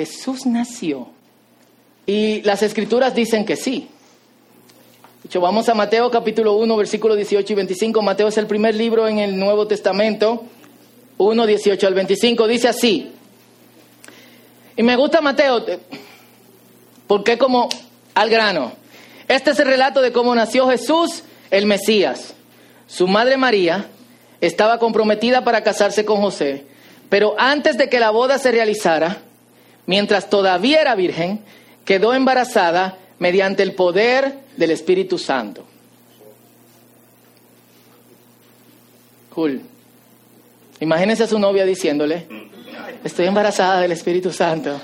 Jesús nació. Y las escrituras dicen que sí. De hecho, vamos a Mateo capítulo 1, versículos 18 y 25. Mateo es el primer libro en el Nuevo Testamento. 1, 18 al 25. Dice así. Y me gusta Mateo porque como al grano. Este es el relato de cómo nació Jesús, el Mesías. Su madre María estaba comprometida para casarse con José, pero antes de que la boda se realizara, mientras todavía era virgen, quedó embarazada mediante el poder del Espíritu Santo. Cool. Imagínese a su novia diciéndole, estoy embarazada del Espíritu Santo.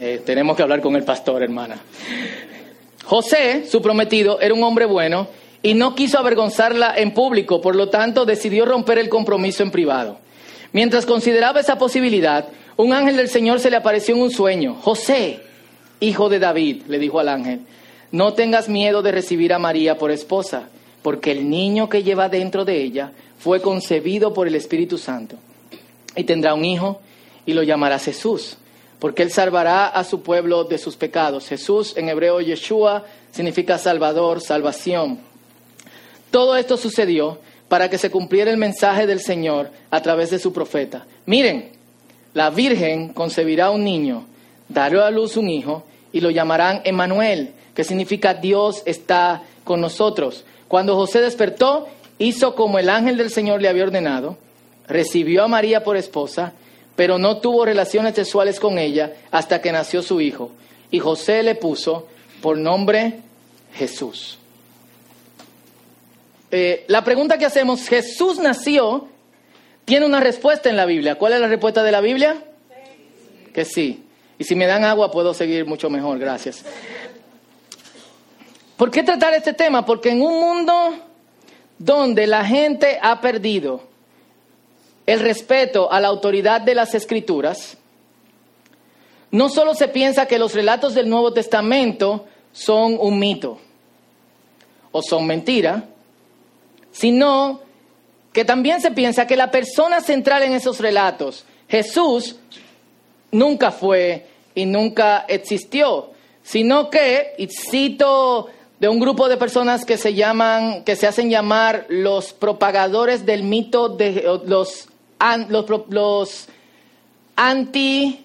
Eh, tenemos que hablar con el pastor, hermana. José, su prometido, era un hombre bueno y no quiso avergonzarla en público, por lo tanto decidió romper el compromiso en privado. Mientras consideraba esa posibilidad, un ángel del Señor se le apareció en un sueño. José, hijo de David, le dijo al ángel, no tengas miedo de recibir a María por esposa, porque el niño que lleva dentro de ella fue concebido por el Espíritu Santo. Y tendrá un hijo y lo llamará Jesús porque Él salvará a su pueblo de sus pecados. Jesús en hebreo Yeshua significa salvador, salvación. Todo esto sucedió para que se cumpliera el mensaje del Señor a través de su profeta. Miren, la Virgen concebirá un niño, dará a luz un hijo y lo llamarán Emmanuel, que significa Dios está con nosotros. Cuando José despertó, hizo como el ángel del Señor le había ordenado, recibió a María por esposa, pero no tuvo relaciones sexuales con ella hasta que nació su hijo. Y José le puso por nombre Jesús. Eh, la pregunta que hacemos, Jesús nació, tiene una respuesta en la Biblia. ¿Cuál es la respuesta de la Biblia? Que sí. Y si me dan agua puedo seguir mucho mejor, gracias. ¿Por qué tratar este tema? Porque en un mundo donde la gente ha perdido el respeto a la autoridad de las escrituras, no solo se piensa que los relatos del Nuevo Testamento son un mito o son mentira, sino que también se piensa que la persona central en esos relatos, Jesús, nunca fue y nunca existió, sino que, y cito de un grupo de personas que se llaman, que se hacen llamar los propagadores del mito de los los, anti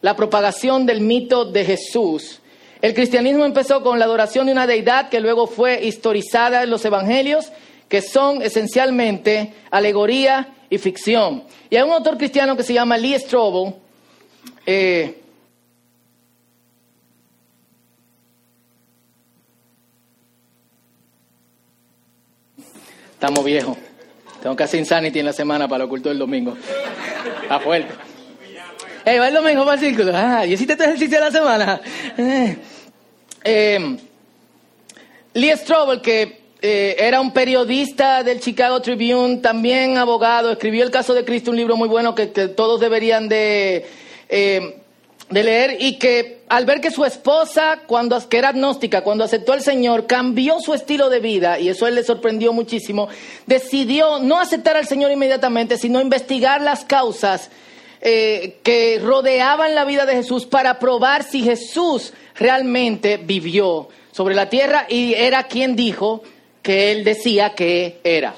la propagación del mito de Jesús. El cristianismo empezó con la adoración de una deidad que luego fue historizada en los evangelios, que son esencialmente alegoría y ficción. Y hay un autor cristiano que se llama Lee Strobel. Eh, estamos viejos. Tengo que hacer insanity en la semana para lo oculto del domingo. A fuerte. Hey, va el domingo para el círculo. Ah, y hiciste tu ejercicio de la semana. Eh, eh, Lee Strobel, que eh, era un periodista del Chicago Tribune, también abogado, escribió El caso de Cristo, un libro muy bueno que, todos deberían de eh, de leer y que al ver que su esposa, cuando, que era agnóstica, cuando aceptó al Señor, cambió su estilo de vida, y eso él le sorprendió muchísimo, decidió no aceptar al Señor inmediatamente, sino investigar las causas eh, que rodeaban la vida de Jesús para probar si Jesús realmente vivió sobre la tierra. Y era quien dijo que él decía que era.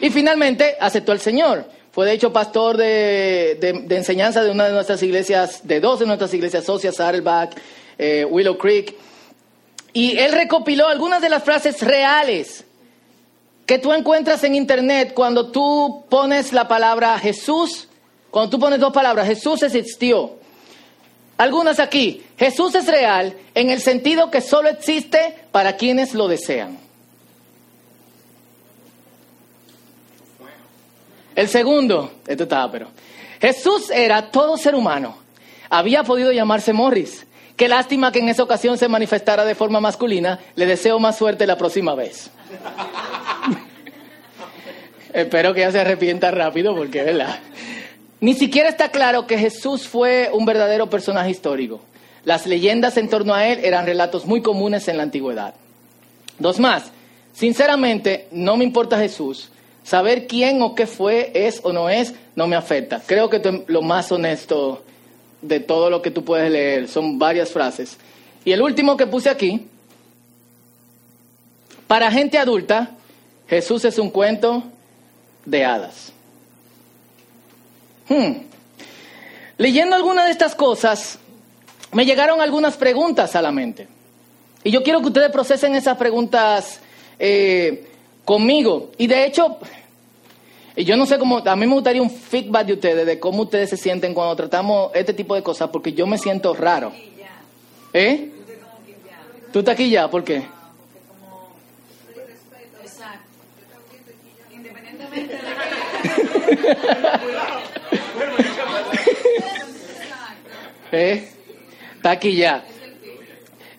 Y finalmente aceptó al Señor. Fue de hecho pastor de, enseñanza de una de nuestras iglesias, de dos de nuestras iglesias socias, Saddleback, eh, Willow Creek. Y él recopiló algunas de las frases reales que tú encuentras en internet cuando tú pones la palabra Jesús, cuando tú pones dos palabras, Jesús existió. Algunas aquí, Jesús es real en el sentido que solo existe para quienes lo desean. El segundo, esto estaba, pero. Jesús era todo ser humano. Había podido llamarse Morris. Qué lástima que en esa ocasión se manifestara de forma masculina. Le deseo más suerte la próxima vez. Espero que ya se arrepienta rápido porque, ¿verdad? Ni siquiera está claro que Jesús fue un verdadero personaje histórico. Las leyendas en torno a él eran relatos muy comunes en la antigüedad. Dos más. Sinceramente, no me importa Jesús, Saber quién o qué fue, es o no es, no me afecta. Creo que lo más honesto de todo lo que tú puedes leer son varias frases. Y el último que puse aquí, para gente adulta, Jesús es un cuento de hadas. Hmm. Leyendo alguna de estas cosas, me llegaron algunas preguntas a la mente. Y yo quiero que ustedes procesen esas preguntas eh, conmigo. Y de hecho, yo no sé cómo, a mí me gustaría un feedback de ustedes, de cómo ustedes se sienten cuando tratamos este tipo de cosas, porque yo me siento raro. ¿Eh? ¿Tú estás aquí ya? ¿Por qué? ¿Eh? Está aquí ya.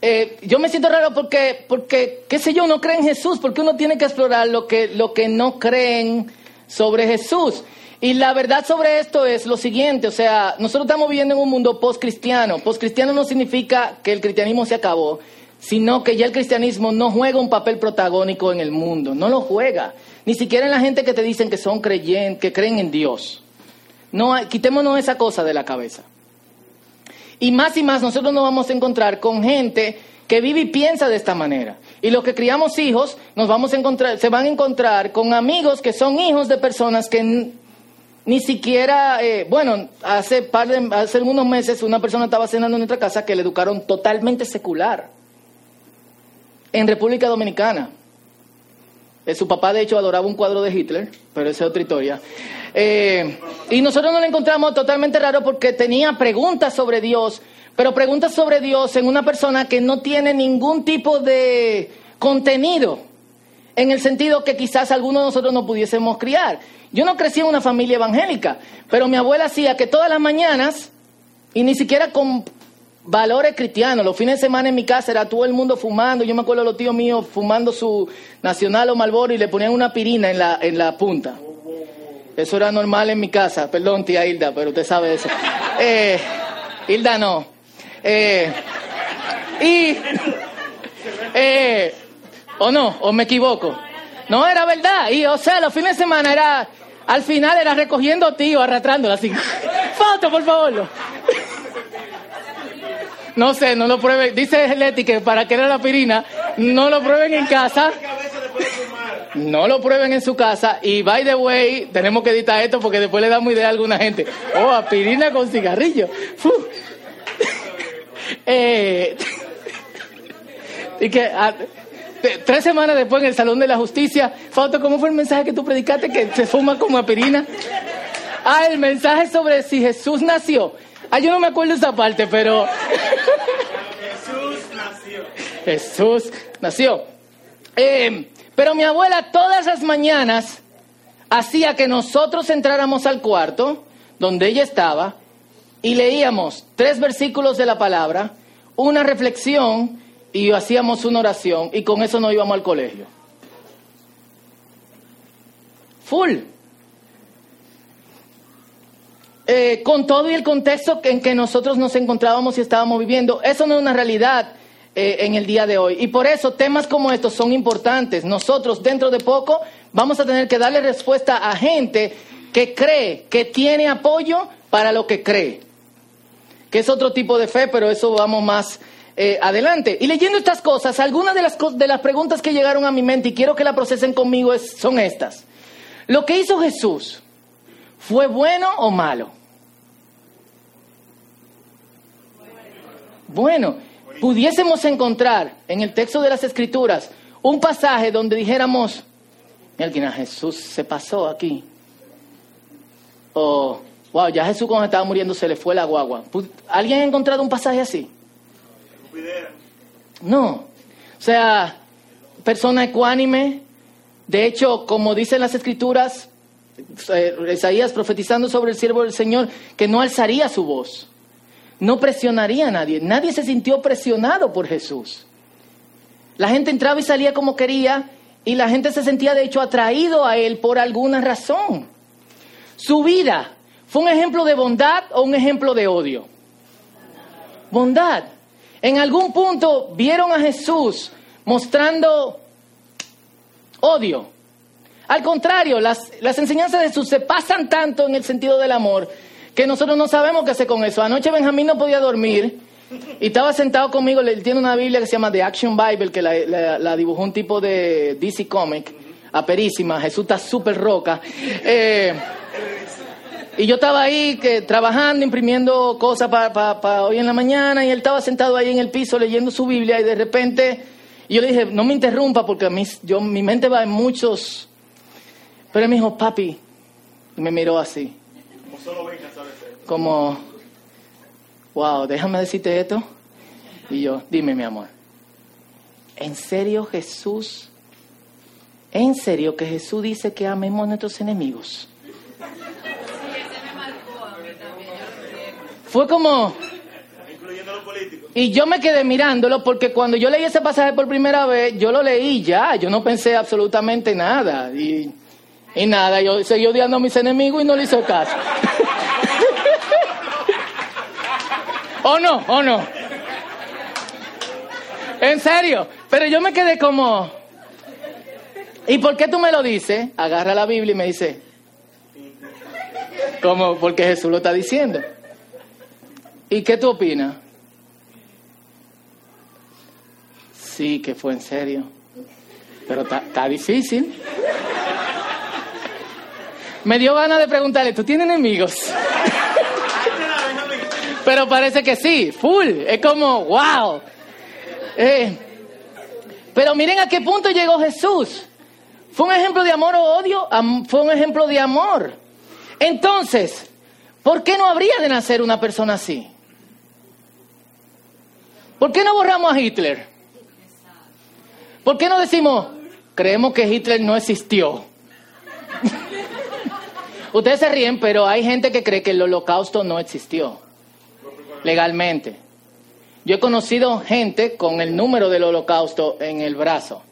Eh, yo me siento raro porque, porque, qué sé yo, no creen en Jesús, porque uno tiene que explorar lo que, lo que no creen sobre Jesús. Y la verdad sobre esto es lo siguiente, o sea, nosotros estamos viviendo en un mundo post-cristiano. Post-cristiano no significa que el cristianismo se acabó, sino que ya el cristianismo no juega un papel protagónico en el mundo, no lo juega. Ni siquiera en la gente que te dicen que son creyentes, que creen en Dios. No, quitémonos esa cosa de la cabeza. Y más y más nosotros nos vamos a encontrar con gente que vive y piensa de esta manera. Y los que criamos hijos nos vamos a encontrar, se van a encontrar con amigos que son hijos de personas que ni siquiera, eh, bueno, hace, par de, hace unos meses una persona estaba cenando en nuestra casa que le educaron totalmente secular. En República Dominicana. Eh, su papá, de hecho, adoraba un cuadro de Hitler, pero esa es otra historia. Eh, y nosotros nos lo encontramos totalmente raro porque tenía preguntas sobre Dios, pero preguntas sobre Dios en una persona que no tiene ningún tipo de contenido, en el sentido que quizás algunos de nosotros no pudiésemos criar. Yo no crecí en una familia evangélica, pero mi abuela hacía que todas las mañanas, y ni siquiera con valores cristianos. Los fines de semana en mi casa era todo el mundo fumando. Yo me acuerdo de los tíos míos fumando su Nacional o Malboro y le ponían una pirina en la, en la punta. Eso era normal en mi casa. Perdón, tía Hilda, pero usted sabe eso. Eh, Hilda no. Eh, y. Eh, o no, o me equivoco. No, era verdad. Y, o sea, los fines de semana era. Al final era recogiendo tío, arrastrándola así. Foto, por favor. No sé, no lo prueben. Dice Leti que para que era la pirina, no lo prueben en casa. No lo prueben en su casa. Y by the way, tenemos que editar esto porque después le damos idea a alguna gente. Oh, aspirina con cigarrillo. eh, y que ah, tres semanas después en el Salón de la Justicia, Foto, ¿cómo fue el mensaje que tú predicaste que se fuma como aspirina? Ah, el mensaje sobre si Jesús nació. Ah, yo no me acuerdo esa parte, pero... Jesús nació. Jesús nació. Eh, pero mi abuela todas las mañanas hacía que nosotros entráramos al cuarto donde ella estaba y leíamos tres versículos de la palabra, una reflexión y hacíamos una oración y con eso nos íbamos al colegio. Full. Eh, con todo y el contexto en que nosotros nos encontrábamos y estábamos viviendo. Eso no es una realidad eh, en el día de hoy. Y por eso temas como estos son importantes. Nosotros dentro de poco vamos a tener que darle respuesta a gente que cree, que tiene apoyo para lo que cree. Que es otro tipo de fe, pero eso vamos más eh, adelante. Y leyendo estas cosas, algunas de las, de las preguntas que llegaron a mi mente y quiero que la procesen conmigo son estas. ¿Lo que hizo Jesús fue bueno o malo? Bueno, pudiésemos encontrar en el texto de las Escrituras un pasaje donde dijéramos, mira, Jesús se pasó aquí. O, wow, ya Jesús cuando estaba muriendo se le fue la guagua. ¿Alguien ha encontrado un pasaje así? No. O sea, persona ecuánime. De hecho, como dicen las escrituras, eh, Isaías profetizando sobre el siervo del Señor, que no alzaría su voz no presionaría a nadie. Nadie se sintió presionado por Jesús. La gente entraba y salía como quería y la gente se sentía de hecho atraído a él por alguna razón. Su vida fue un ejemplo de bondad o un ejemplo de odio. Bondad. En algún punto vieron a Jesús mostrando odio. Al contrario, las, las enseñanzas de Jesús se pasan tanto en el sentido del amor que nosotros no sabemos qué hacer con eso. Anoche Benjamín no podía dormir y estaba sentado conmigo, él tiene una Biblia que se llama The Action Bible, que la, dibujó un tipo de DC Comic, aperísima, Jesús está súper roca. Eh, y yo estaba ahí que, trabajando, imprimiendo cosas para hoy en la mañana, y él estaba sentado ahí en el piso leyendo su Biblia, y de repente yo le dije, no me interrumpa porque mí, yo, mi mente va en muchos... Pero él me dijo, papi, y me miró así. Como solo Como, wow, déjame decirte esto. Y yo, dime mi amor, ¿en serio Jesús? ¿En serio que Jesús dice que amemos a nuestros enemigos? Fue como... Y yo me quedé mirándolo porque cuando yo leí ese pasaje por primera vez, yo lo leí ya, yo no pensé absolutamente nada. Y, y nada, yo seguí odiando a mis enemigos y no le hizo caso. ¿O no? ¿O no? En serio. Pero yo me quedé como... ¿Y por qué tú me lo dices? Agarra la Biblia y me dice... Como porque Jesús lo está diciendo. ¿Y qué tú opinas? Sí, que fue en serio. Pero está difícil. Me dio ganas de preguntarle, ¿tú tienes enemigos? Pero parece que sí, full. Es como, wow. Eh, pero miren a qué punto llegó Jesús. ¿Fue un ejemplo de amor o odio? Fue un ejemplo de amor. Entonces, ¿por qué no habría de nacer una persona así? ¿Por qué no borramos a Hitler? ¿Por qué no decimos, creemos que Hitler no existió? Ustedes se ríen, pero hay gente que cree que el holocausto no existió legalmente. Yo he conocido gente con el número del holocausto en el brazo.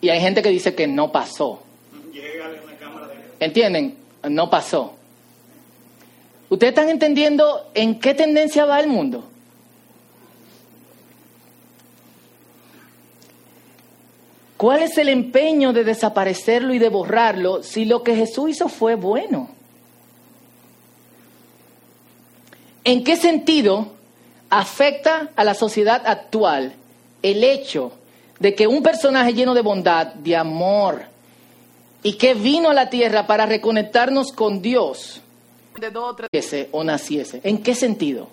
Y hay gente que dice que no pasó. ¿Entienden? No pasó. ¿Ustedes están entendiendo en qué tendencia va el mundo? ¿Cuál es el empeño de desaparecerlo y de borrarlo si lo que Jesús hizo fue bueno? ¿En qué sentido afecta a la sociedad actual el hecho de que un personaje lleno de bondad, de amor, y que vino a la tierra para reconectarnos con Dios, de o naciese? ¿En qué sentido?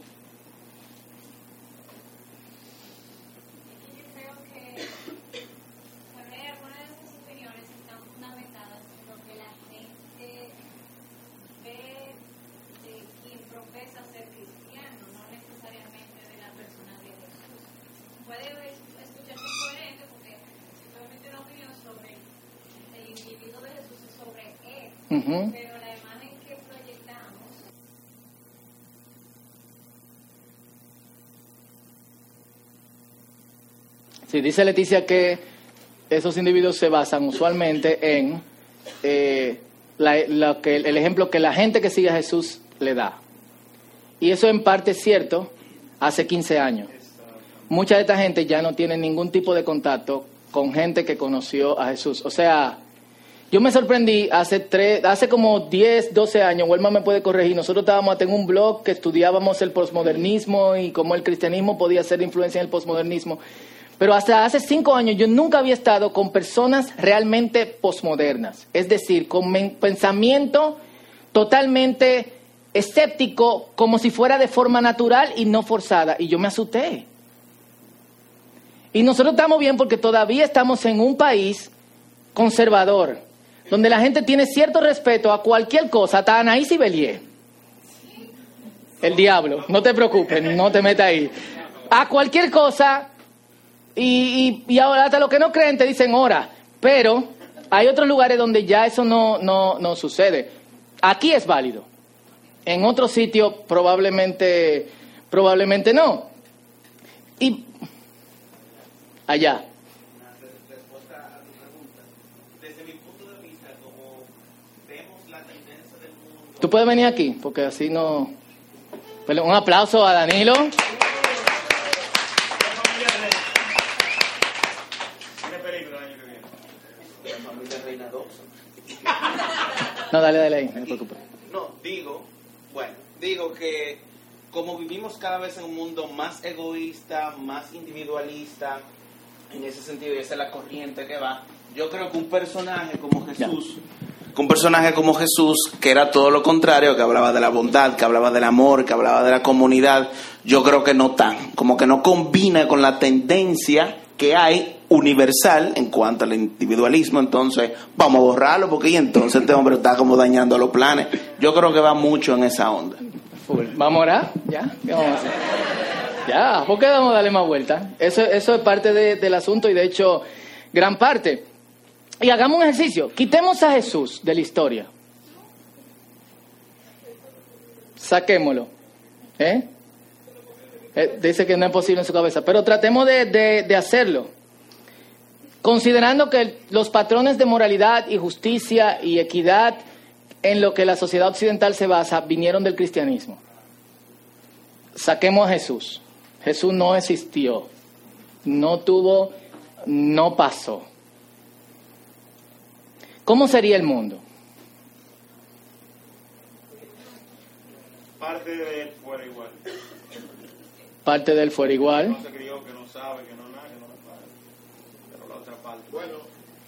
Pero la imagen que proyectamos. Sí, dice Leticia que esos individuos se basan usualmente en eh, que, el ejemplo que la gente que sigue a Jesús le da. Y eso en parte es cierto hace 15 años. Mucha de esta gente ya no tiene ningún tipo de contacto con gente que conoció a Jesús. O sea, yo me sorprendí hace, tres, hace como 10, 12 años, Wilma me puede corregir, nosotros estábamos en un blog que estudiábamos el posmodernismo y cómo el cristianismo podía ser influencia en el posmodernismo. Pero hasta hace cinco años yo nunca había estado con personas realmente posmodernas, es decir, con pensamiento totalmente escéptico, como si fuera de forma natural y no forzada. Y yo me asusté. Y nosotros estamos bien porque todavía estamos en un país conservador donde la gente tiene cierto respeto a cualquier cosa, hasta Anaís y Belier. El diablo, no te preocupes, no te metas ahí. A cualquier cosa, y, y, ahora hasta los que no creen te dicen ora, pero hay otros lugares donde ya eso no, no, no sucede. Aquí es válido. En otro sitio probablemente, probablemente no. Y allá. Tú puedes venir aquí, porque así no... Un aplauso a Danilo. No, dale, dale ahí, no te preocupes. No, digo, bueno, digo que como vivimos cada vez en un mundo más egoísta, más individualista, en ese sentido, y esa es la corriente que va, yo creo que un personaje como Jesús, un personaje como Jesús, que era todo lo contrario, que hablaba de la bondad, que hablaba del amor, que hablaba de la comunidad, yo creo que no tan, como que no combina con la tendencia que hay universal en cuanto al individualismo, entonces vamos a borrarlo porque entonces este hombre está como dañando los planes. Yo creo que va mucho en esa onda. ¿Vamos a orar? ¿Ya? ¿Qué vamos a hacer? Ya, ¿por qué vamos a darle más vuelta? Eso, eso es parte de- del asunto y de hecho gran parte. Y hagamos un ejercicio. Quitemos a Jesús de la historia. Saquémoslo. ¿Eh? Eh, dice que no es posible en su cabeza, pero tratemos de, de- hacerlo. Considerando que los patrones de moralidad y justicia y equidad en lo que la sociedad occidental se basa vinieron del cristianismo. Saquemos a Jesús. Jesús no existió, no tuvo, no pasó. ¿Cómo sería el mundo? parte de él fuera igual. Parte de él fuera igual. No se crió, que no sabe, que no nada, que no le paga. Pero la otra parte. Bueno,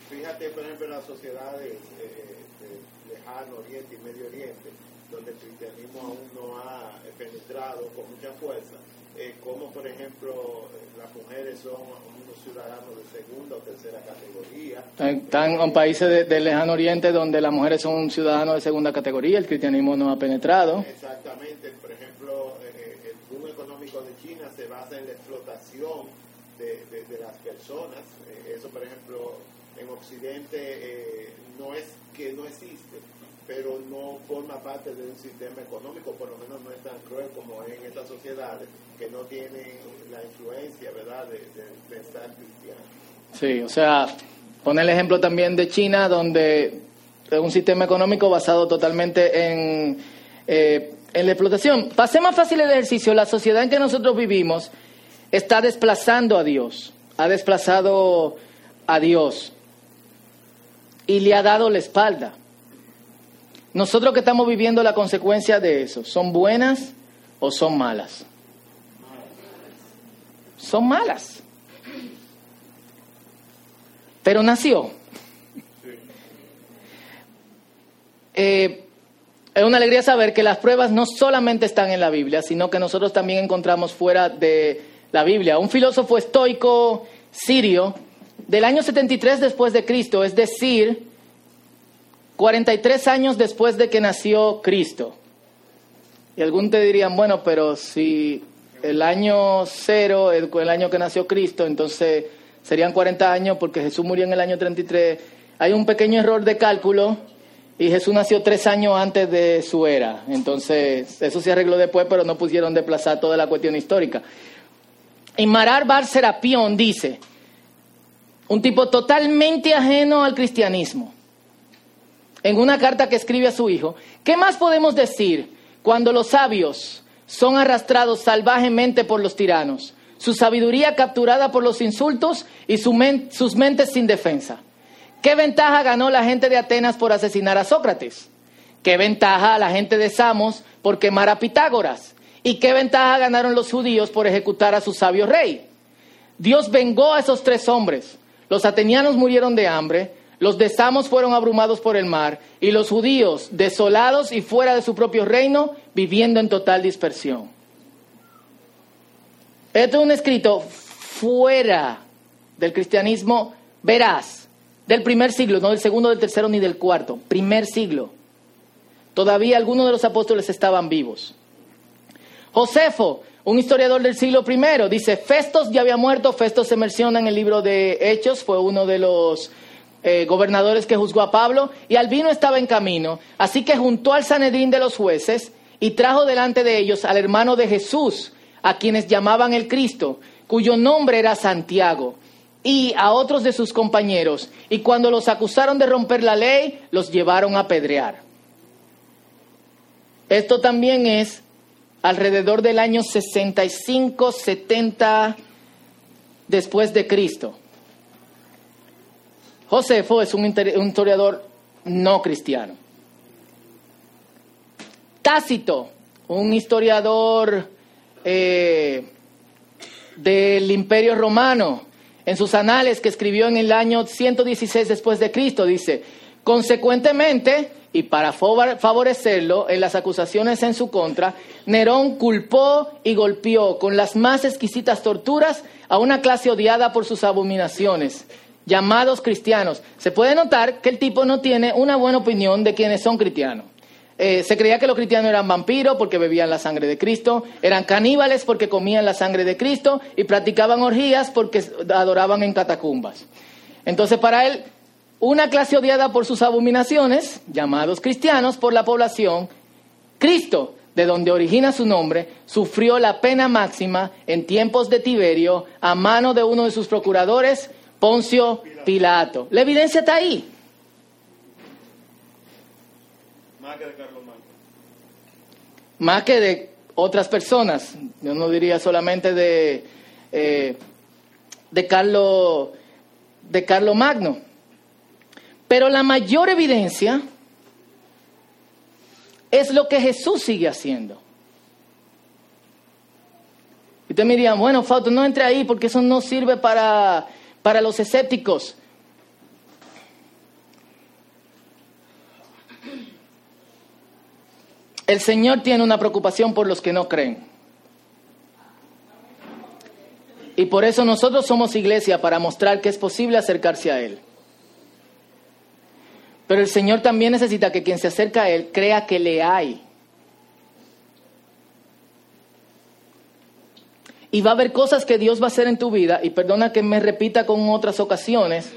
fíjate, por ejemplo, en las sociedades eh, de lejano Oriente y Medio Oriente, donde el cristianismo aún no ha eh, penetrado con mucha fuerza, eh, como por ejemplo eh, las mujeres son unos ciudadanos de segunda o tercera categoría. Están en países de- del lejano oriente donde las mujeres son ciudadanos de segunda categoría, el cristianismo no ha penetrado. Exactamente, por ejemplo, eh, el boom económico de China se basa en la explotación de, de- de las personas. Eh, eso, por ejemplo, en Occidente eh, no es que no existe, pero no forma parte de un sistema económico, por lo menos no es tan cruel como en estas sociedades que no tienen la influencia, ¿verdad?, de, pensar cristiano. Sí, o sea, pone el ejemplo también de China, donde es un sistema económico basado totalmente en, eh, en la explotación. Para más fácil el ejercicio, la sociedad en que nosotros vivimos está desplazando a Dios, ha desplazado a Dios y le ha dado la espalda. Nosotros que estamos viviendo la consecuencia de eso, ¿son buenas o son malas? Son malas. Pero nació. Eh, es una alegría saber que las pruebas no solamente están en la Biblia, sino que nosotros también encontramos fuera de la Biblia. Un filósofo estoico sirio del año 73 después de Cristo, es decir, 43 años después de que nació Cristo. Y algunos te dirían, bueno, pero si el año cero es el año que nació Cristo, entonces serían 40 años porque Jesús murió en el año 33. Hay un pequeño error de cálculo y Jesús nació tres años antes de su era. Entonces, eso se arregló después, pero no pusieron desplazar toda la cuestión histórica. Y Marar Bar Serapión dice, un tipo totalmente ajeno al cristianismo, en una carta que escribe a su hijo, ¿qué más podemos decir cuando los sabios son arrastrados salvajemente por los tiranos, su sabiduría capturada por los insultos y sus mentes sin defensa? ¿Qué ventaja ganó la gente de Atenas por asesinar a Sócrates? ¿Qué ventaja a la gente de Samos por quemar a Pitágoras? ¿Y qué ventaja ganaron los judíos por ejecutar a su sabio rey? Dios vengó a esos tres hombres. Los atenianos murieron de hambre, los de Samos fueron abrumados por el mar, y los judíos, desolados y fuera de su propio reino, viviendo en total dispersión. Esto es un escrito fuera del cristianismo veraz, del primer siglo, no del segundo, del tercero ni del cuarto, primer siglo. Todavía algunos de los apóstoles estaban vivos. Josefo, un historiador del siglo I, dice, Festos ya había muerto, Festos se menciona en el libro de Hechos, fue uno de los eh, gobernadores que juzgó a Pablo, y Albino estaba en camino, así que juntó al Sanedrín de los jueces y trajo delante de ellos al hermano de Jesús, a quienes llamaban el Cristo, cuyo nombre era Santiago, y a otros de sus compañeros, y cuando los acusaron de romper la ley, los llevaron a pedrear. Esto también es alrededor del año 65, 70 después de Cristo. Josefo es un, historiador no cristiano. Tácito, un historiador eh, del Imperio Romano, en sus anales que escribió en el año 116 después de Cristo, dice, consecuentemente, y para favorecerlo en las acusaciones en su contra, Nerón culpó y golpeó con las más exquisitas torturas a una clase odiada por sus abominaciones, llamados cristianos. Se puede notar que el tipo no tiene una buena opinión de quienes son cristianos. Eh, se creía que los cristianos eran vampiros porque bebían la sangre de Cristo, eran caníbales porque comían la sangre de Cristo y practicaban orgías porque adoraban en catacumbas. Entonces para él, una clase odiada por sus abominaciones, llamados cristianos por la población, Cristo, de donde origina su nombre, sufrió la pena máxima en tiempos de Tiberio a mano de uno de sus procuradores, Poncio Pilato. La evidencia está ahí. Más que de Carlos Magno. más que de otras personas. Yo no diría solamente de, eh, de, Carlo, de Carlo Magno. Pero la mayor evidencia es lo que Jesús sigue haciendo. Y usted me diría, bueno, Fausto, no entre ahí porque eso no sirve para, para los escépticos. El Señor tiene una preocupación por los que no creen. Y por eso nosotros somos iglesia para mostrar que es posible acercarse a Él. Pero el Señor también necesita que quien se acerca a Él crea que le hay. Y va a haber cosas que Dios va a hacer en tu vida, y perdona que me repita con otras ocasiones,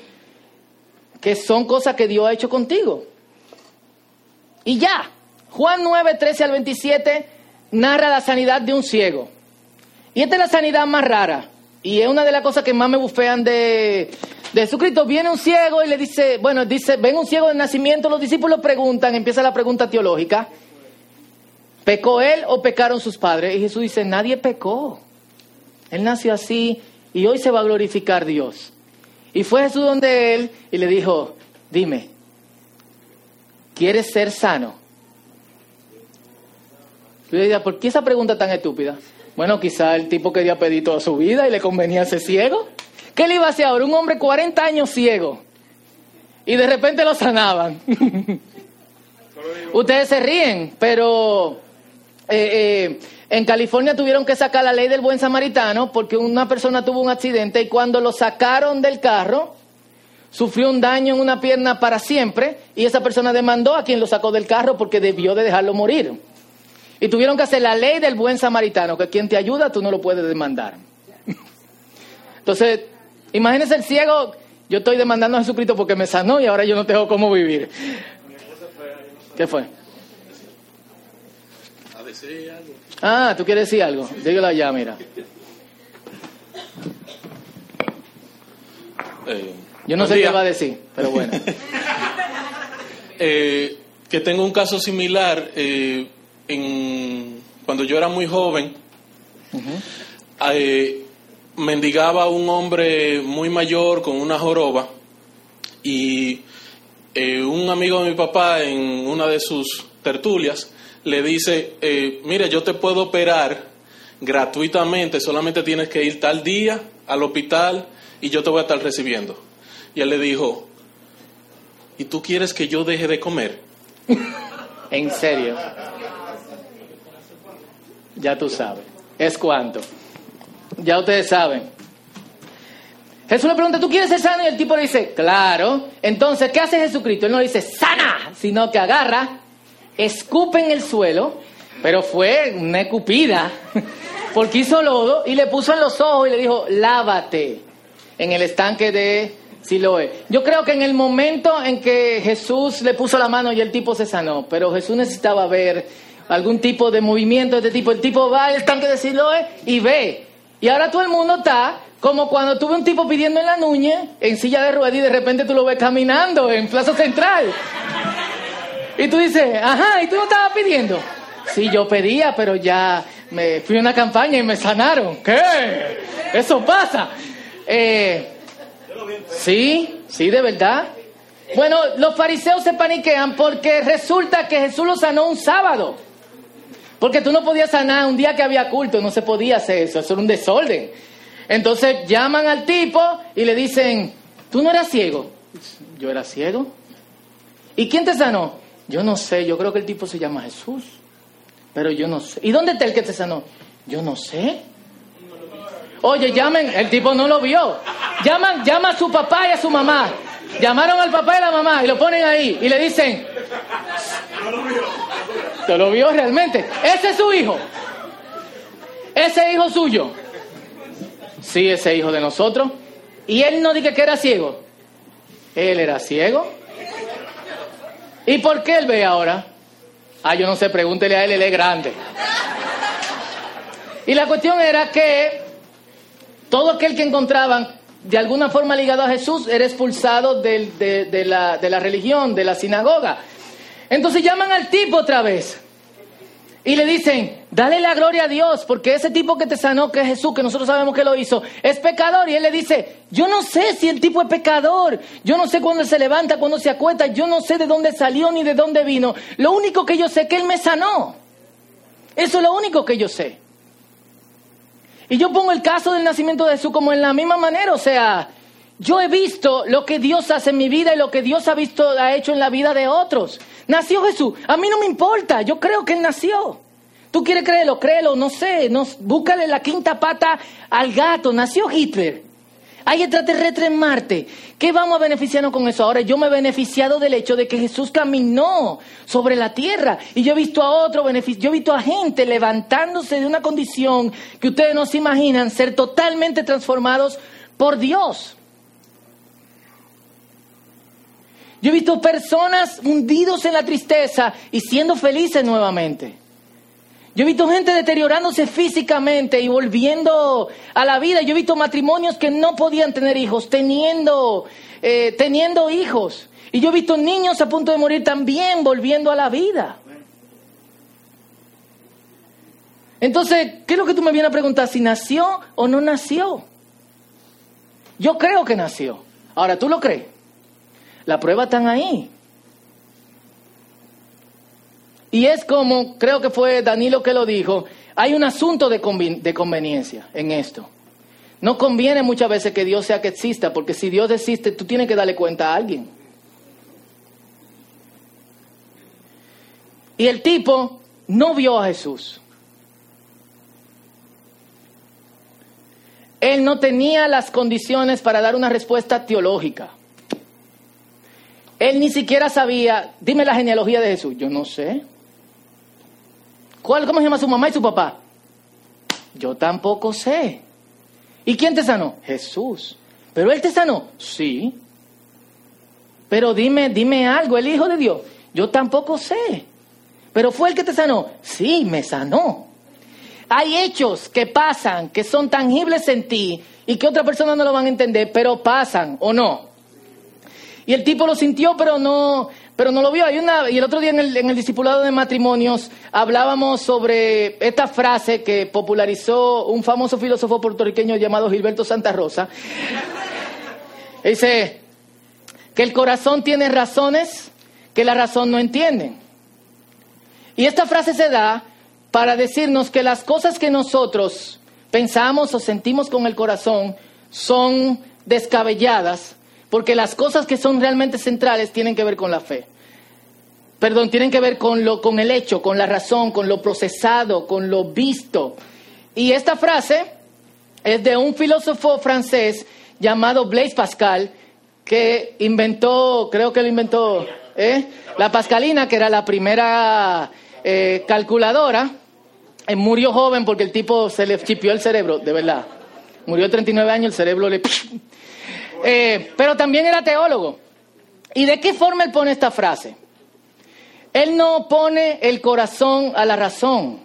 que son cosas que Dios ha hecho contigo. Y ya, Juan 9, 13 al 27 narra la sanidad de un ciego. Y esta es la sanidad más rara. Y es una de las cosas que más me bufean de, de Jesucristo. Viene un ciego y le dice, bueno, dice, ven un ciego de nacimiento, los discípulos preguntan, empieza la pregunta teológica. ¿Pecó él o pecaron sus padres? Y Jesús dice, nadie pecó. Él nació así y hoy se va a glorificar Dios. Y fue Jesús donde él y le dijo, dime, ¿quieres ser sano? Yo le diría, ¿por qué esa pregunta tan estúpida? Bueno, quizá el tipo quería pedir toda su vida y le convenía ser ciego. ¿Qué le iba a hacer ahora? Un hombre 40 años ciego. Y de repente lo sanaban. Ustedes se ríen, pero eh, eh, en California tuvieron que sacar la ley del buen samaritano porque una persona tuvo un accidente y cuando lo sacaron del carro, sufrió un daño en una pierna para siempre y esa persona demandó a quien lo sacó del carro porque debió de dejarlo morir. Y tuvieron que hacer la ley del buen samaritano, que quien te ayuda tú no lo puedes demandar. Entonces, imagínese el ciego, yo estoy demandando a Jesucristo porque me sanó y ahora yo no tengo cómo vivir. ¿Qué fue? Algo. Ah, ¿tú quieres decir algo? Dígalo allá, mira. Eh, Yo no sé día. qué va a decir, pero bueno. Eh, que tengo un caso similar. eh, en, cuando yo era muy joven, eh, mendigaba un hombre muy mayor con una joroba y eh, un amigo de mi papá en una de sus tertulias le dice, eh, mira, yo te puedo operar gratuitamente, solamente tienes que ir tal día al hospital y yo te voy a estar recibiendo. Y él le dijo, ¿y tú quieres que yo deje de comer? En serio. Ya tú sabes. ¿Es cuánto? Ya ustedes saben. Jesús le pregunta, ¿tú quieres ser sano? Y el tipo le dice, claro. Entonces, ¿qué hace Jesucristo? Él no le dice, sana, sino que agarra, escupe en el suelo, pero fue una escupida, porque hizo lodo y le puso en los ojos y le dijo, lávate en el estanque de Siloé. Yo creo que en el momento en que Jesús le puso la mano y el tipo se sanó, pero Jesús necesitaba ver algún tipo de movimiento de este tipo. El tipo va al estanque de Siloé y ve. Y ahora todo el mundo está como cuando tuve un tipo pidiendo en la nuña, en silla de ruedas, y de repente tú lo ves caminando en Plaza Central. Y tú dices, ajá, ¿y tú no estabas pidiendo? Sí, yo pedía, pero ya me fui a una campaña y me sanaron. ¿Qué? Eso pasa. Eh, sí, sí, de verdad. Bueno, los fariseos se paniquean porque resulta que Jesús los sanó un sábado. Porque tú no podías sanar un día que había culto, no se podía hacer eso, eso era un desorden. Entonces llaman al tipo y le dicen, ¿tú no eras ciego? Yo era ciego. ¿Y quién te sanó? Yo no sé, yo creo que el tipo se llama Jesús, pero yo no sé. ¿Y dónde está el que te sanó? Yo no sé. Oye, llamen, el tipo no lo vio. Llaman, llama a su papá y a su mamá. Llamaron al papá y a la mamá y lo ponen ahí y le dicen, ¿te lo vio realmente? Ese es su hijo. Ese hijo suyo. Sí, ese hijo de nosotros. Y él no dice que era ciego. Él era ciego. ¿Y por qué él ve ahora? Ah, yo no sé, pregúntele a él, él es grande. Y la cuestión era que todo aquel que encontraban de alguna forma ligado a Jesús era expulsado de, de la religión, de la sinagoga. Entonces llaman al tipo otra vez y le dicen, dale la gloria a Dios, porque ese tipo que te sanó, que es Jesús, que nosotros sabemos que lo hizo, es pecador. Y él le dice, yo no sé si el tipo es pecador, yo no sé cuándo se levanta, cuándo se acuesta, yo no sé de dónde salió ni de dónde vino. Lo único que yo sé es que él me sanó. Eso es lo único que yo sé. Y yo pongo el caso del nacimiento de Jesús como en la misma manera, o sea, yo he visto lo que Dios hace en mi vida y lo que Dios ha visto, ha hecho en la vida de otros. Nació Jesús, a mí no me importa, yo creo que Él nació. Tú quieres creerlo, créelo, no sé, no, búscale la quinta pata al gato, nació Hitler. Hay extraterrestres en Marte. ¿Qué vamos a beneficiarnos con eso? Ahora yo me he beneficiado del hecho de que Jesús caminó sobre la tierra y yo he visto a otro beneficio, yo he visto a gente levantándose de una condición que ustedes no se imaginan, ser totalmente transformados por Dios. Yo he visto personas hundidos en la tristeza y siendo felices nuevamente. Yo he visto gente deteriorándose físicamente y volviendo a la vida. Yo he visto matrimonios que no podían tener hijos, teniendo, eh, teniendo hijos. Y yo he visto niños a punto de morir también volviendo a la vida. Entonces, ¿qué es lo que tú me vienes a preguntar? ¿Si nació o no nació? Yo creo que nació. Ahora, ¿tú lo crees? La prueba están ahí. Y es como, creo que fue Danilo que lo dijo, hay un asunto de, conveniencia en esto. No conviene muchas veces que Dios sea que exista, porque si Dios existe, tú tienes que darle cuenta a alguien. Y el tipo no vio a Jesús. Él no tenía las condiciones para dar una respuesta teológica. Él ni siquiera sabía, dime la genealogía de Jesús. Yo no sé. ¿Cuál, ¿Cómo se llama su mamá y su papá? Yo tampoco sé. ¿Y quién te sanó? Jesús. ¿Pero él te sanó? Sí. Pero dime, dime algo, el Hijo de Dios. Yo tampoco sé. ¿Pero fue el que te sanó? Sí, me sanó. Hay hechos que pasan, que son tangibles en ti y que otra persona no lo van a entender, pero pasan o no. Y el tipo lo sintió, pero no, pero no lo vio. Hay una, y el otro día en el, en el discipulado de matrimonios hablábamos sobre esta frase que popularizó un famoso filósofo puertorriqueño llamado Gilberto Santa Rosa. Dice que el corazón tiene razones que la razón no entiende. Y esta frase se da para decirnos que las cosas que nosotros pensamos o sentimos con el corazón son descabelladas, porque las cosas que son realmente centrales tienen que ver con la fe. Perdón, tienen que ver con lo con el hecho, con la razón, con lo procesado, con lo visto. Y esta frase es de un filósofo francés llamado Blaise Pascal que inventó, creo que lo inventó, ¿eh? la Pascalina, que era la primera eh, calculadora. Eh, murió joven porque el tipo se le chipió el cerebro, de verdad. Murió de 39 años, el cerebro le... Eh, pero también era teólogo. ¿Y de qué forma él pone esta frase? Él no pone el corazón a la razón,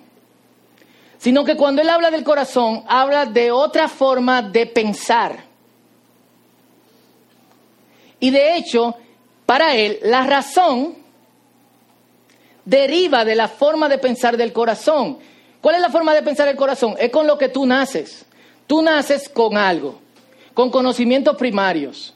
sino que cuando él habla del corazón, habla de otra forma de pensar. Y de hecho, para él, la razón deriva de la forma de pensar del corazón. ¿Cuál es la forma de pensar del corazón? Es con lo que tú naces. Tú naces con algo, con conocimientos primarios.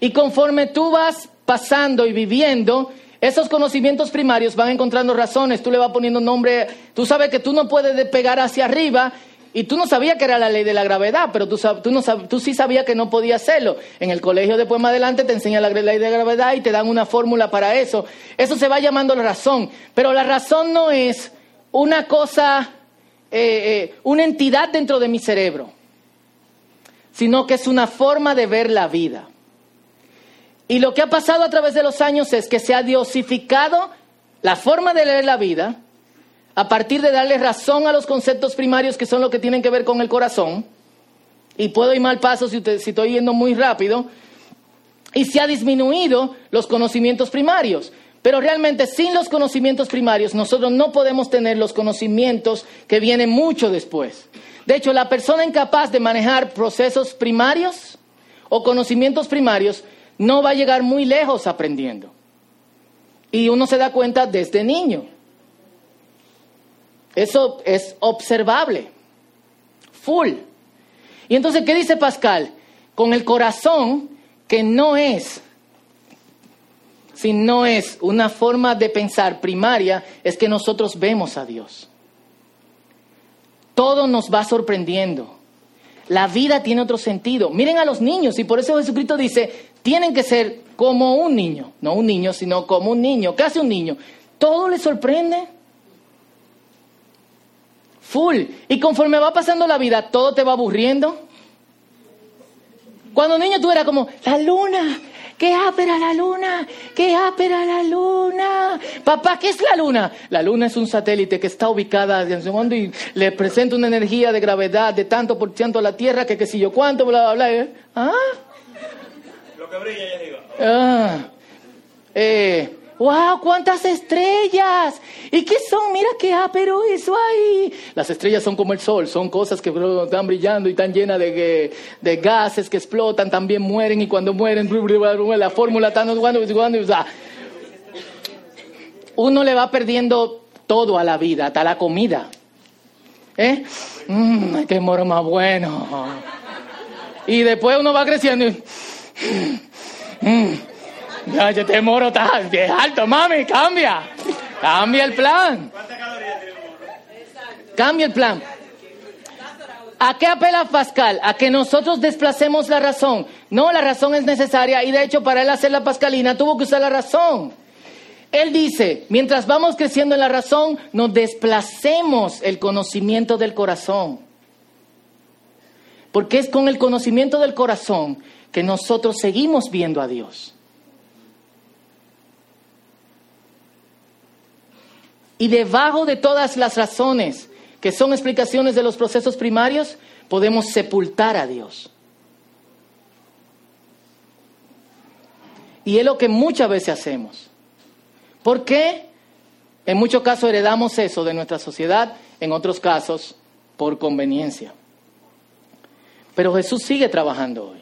Y conforme tú vas pasando y viviendo, esos conocimientos primarios van encontrando razones, tú le vas poniendo nombre, tú sabes que tú no puedes pegar hacia arriba y tú no sabías que era la ley de la gravedad, pero tú, tú, tú sí sabías que no podías hacerlo. En el colegio después más adelante te enseñan la ley de gravedad y te dan una fórmula para eso. Eso se va llamando la razón, pero la razón no es una cosa, eh, eh, una entidad dentro de mi cerebro, sino que es una forma de ver la vida. Y lo que ha pasado a través de los años es que se ha diosificado la forma de leer la vida a partir de darle razón a los conceptos primarios que son lo que tienen que ver con el corazón. Y puedo ir mal paso si, te- si estoy yendo muy rápido. Y se ha disminuido los conocimientos primarios. Pero realmente sin los conocimientos primarios nosotros no podemos tener los conocimientos que vienen mucho después. De hecho, la persona incapaz de manejar procesos primarios o conocimientos primarios no va a llegar muy lejos aprendiendo. Y uno se da cuenta desde niño. Eso es observable. Full. Y entonces, ¿qué dice Pascal? Con el corazón que no es, si no es una forma de pensar primaria, es que nosotros vemos a Dios. Todo nos va sorprendiendo. La vida tiene otro sentido. Miren a los niños y por eso Jesucristo dice, tienen que ser como un niño. No un niño, sino como un niño. ¿Qué hace un niño? Todo le sorprende. Full. Y conforme va pasando la vida, todo te va aburriendo. Cuando niño tú eras como, la luna, qué ápera la luna, qué ápera la luna. Papá, ¿qué es la luna? La luna es un satélite que está ubicada en su mundo y le presenta una energía de gravedad de tanto por ciento a la Tierra que qué sé yo cuánto, bla, bla, bla. ¿eh? ¿Ah? Lo que brilla allá arriba. Ah. Eh, ¡Wow! ¡Cuántas estrellas! ¿Y qué son? Mira qué ápero eso ahí. Las estrellas son como el sol, son cosas que están brillando y están llenas de, que- de gases que explotan, también mueren y cuando mueren, la fórmula sea, uno le va perdiendo todo a la vida, hasta la comida. ¿Eh? Mmm, qué moro más bueno. Y después uno va creciendo y... mm, ya, yo te moro está bien alto, mami, cambia. Cambia el plan. Cambia el plan. ¿A qué apela Pascal? A que nosotros desplacemos la razón. No, la razón es necesaria y de hecho para él hacer la pascalina tuvo que usar la razón. Él dice, mientras vamos creciendo en la razón, nos desplacemos el conocimiento del corazón. Porque es con el conocimiento del corazón que nosotros seguimos viendo a Dios. Y debajo de todas las razones que son explicaciones de los procesos primarios, podemos sepultar a Dios. Y es lo que muchas veces hacemos. ¿Por qué? En muchos casos heredamos eso de nuestra sociedad, en otros casos por conveniencia. Pero Jesús sigue trabajando hoy.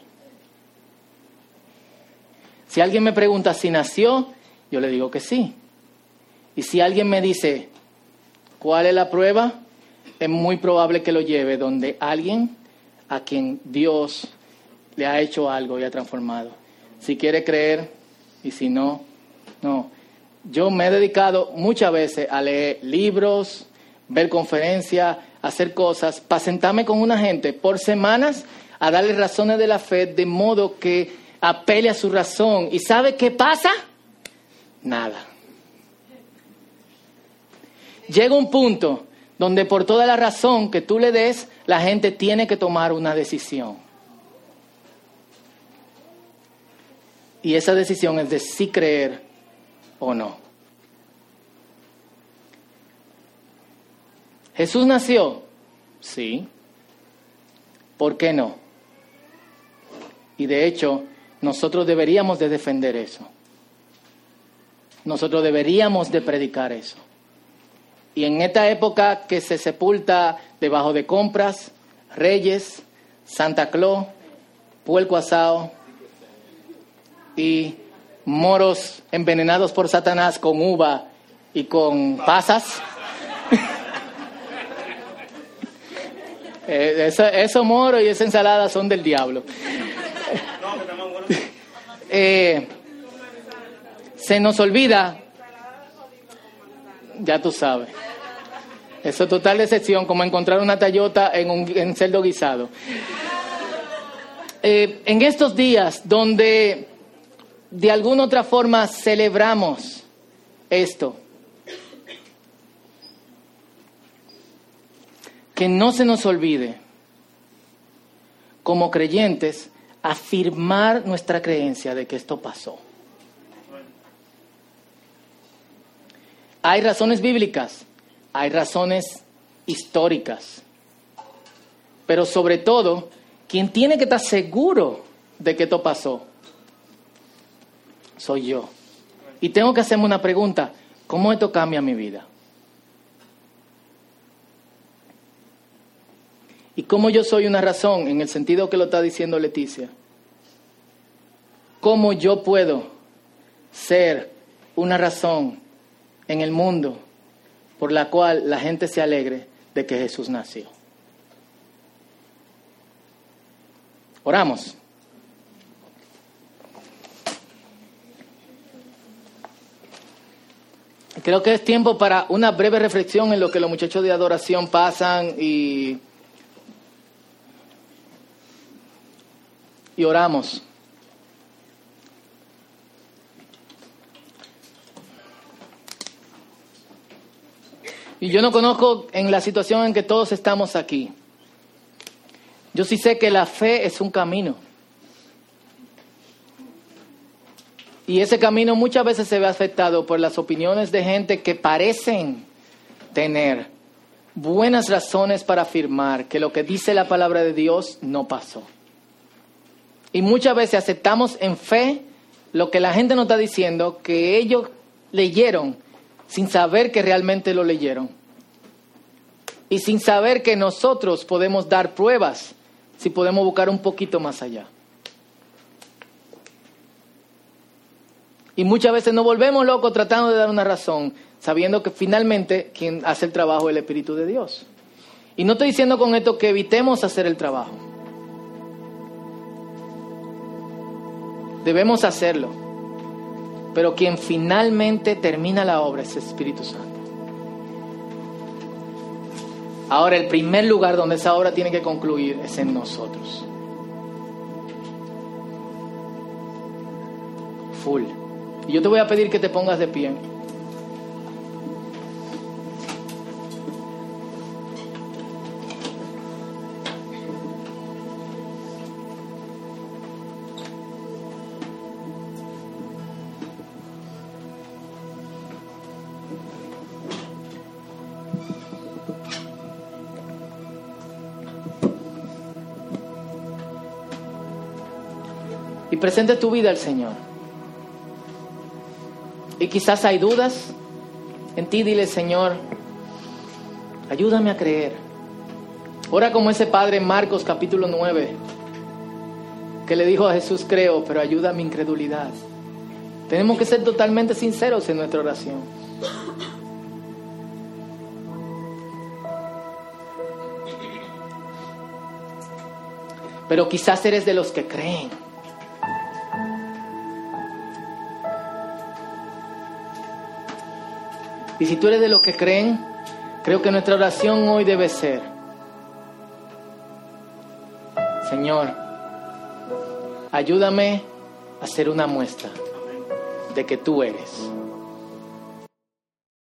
Si alguien me pregunta si nació, yo le digo que sí. Y si alguien me dice, ¿cuál es la prueba? Es muy probable que lo lleve donde alguien a quien Dios le ha hecho algo y ha transformado. Si quiere creer y si no, no. Yo me he dedicado muchas veces a leer libros, ver conferencias, hacer cosas, para sentarme con una gente por semanas a darle razones de la fe de modo que apele a su razón. ¿Y sabe qué pasa? Nada. Llega un punto donde por toda la razón que tú le des, la gente tiene que tomar una decisión. Y esa decisión es de si creer o no. Jesús nació, sí. ¿Por qué no? Y de hecho, nosotros deberíamos de defender eso. Nosotros deberíamos de predicar eso. Y en esta época que se sepulta debajo de compras, reyes, Santa Claus, puerco asado y moros envenenados por Satanás con uva y con pasas. Eh, eso- esos moros y esa ensalada son del diablo. Eh, se nos olvida, ya tú sabes. Eso es total decepción, como encontrar una tallota en un en cerdo guisado. Eh, en estos días donde de alguna otra forma celebramos esto, que no se nos olvide, como creyentes, afirmar nuestra creencia de que esto pasó. Hay razones bíblicas, hay razones históricas, pero sobre todo, quien tiene que estar seguro de que esto pasó, soy yo. Y tengo que hacerme una pregunta, ¿cómo esto cambia mi vida? ¿Y cómo yo soy una razón en el sentido que lo está diciendo Leticia? ¿Cómo yo puedo ser una razón en el mundo por la cual la gente se alegre de que Jesús nació? Oramos. Creo que es tiempo para una breve reflexión en lo que los muchachos de adoración pasan y y oramos. Y yo no conozco en la situación en que todos estamos aquí. Yo sí sé que la fe es un camino. Y ese camino muchas veces se ve afectado por las opiniones de gente que parecen tener buenas razones para afirmar que lo que dice la palabra de Dios no pasó. Y muchas veces aceptamos en fe lo que la gente nos está diciendo, que ellos leyeron sin saber que realmente lo leyeron. Y sin saber que nosotros podemos dar pruebas si podemos buscar un poquito más allá. Y muchas veces nos volvemos locos tratando de dar una razón, sabiendo que finalmente quien hace el trabajo es el Espíritu de Dios. Y no estoy diciendo con esto que evitemos hacer el trabajo. Debemos hacerlo. Pero quien finalmente termina la obra es el Espíritu Santo. Ahora, el primer lugar donde esa obra tiene que concluir es en nosotros. Full. Y yo te voy a pedir que te pongas de pie. Y presente tu vida al Señor. Y quizás hay dudas en ti, dile Señor, ayúdame a creer. Ora como ese padre en Marcos capítulo 9, que le dijo a Jesús, creo, pero ayuda a mi incredulidad. Tenemos que ser totalmente sinceros en nuestra oración. Pero quizás eres de los que creen. Y si tú eres de los que creen, creo que nuestra oración hoy debe ser, Señor, ayúdame a ser una muestra de que tú eres.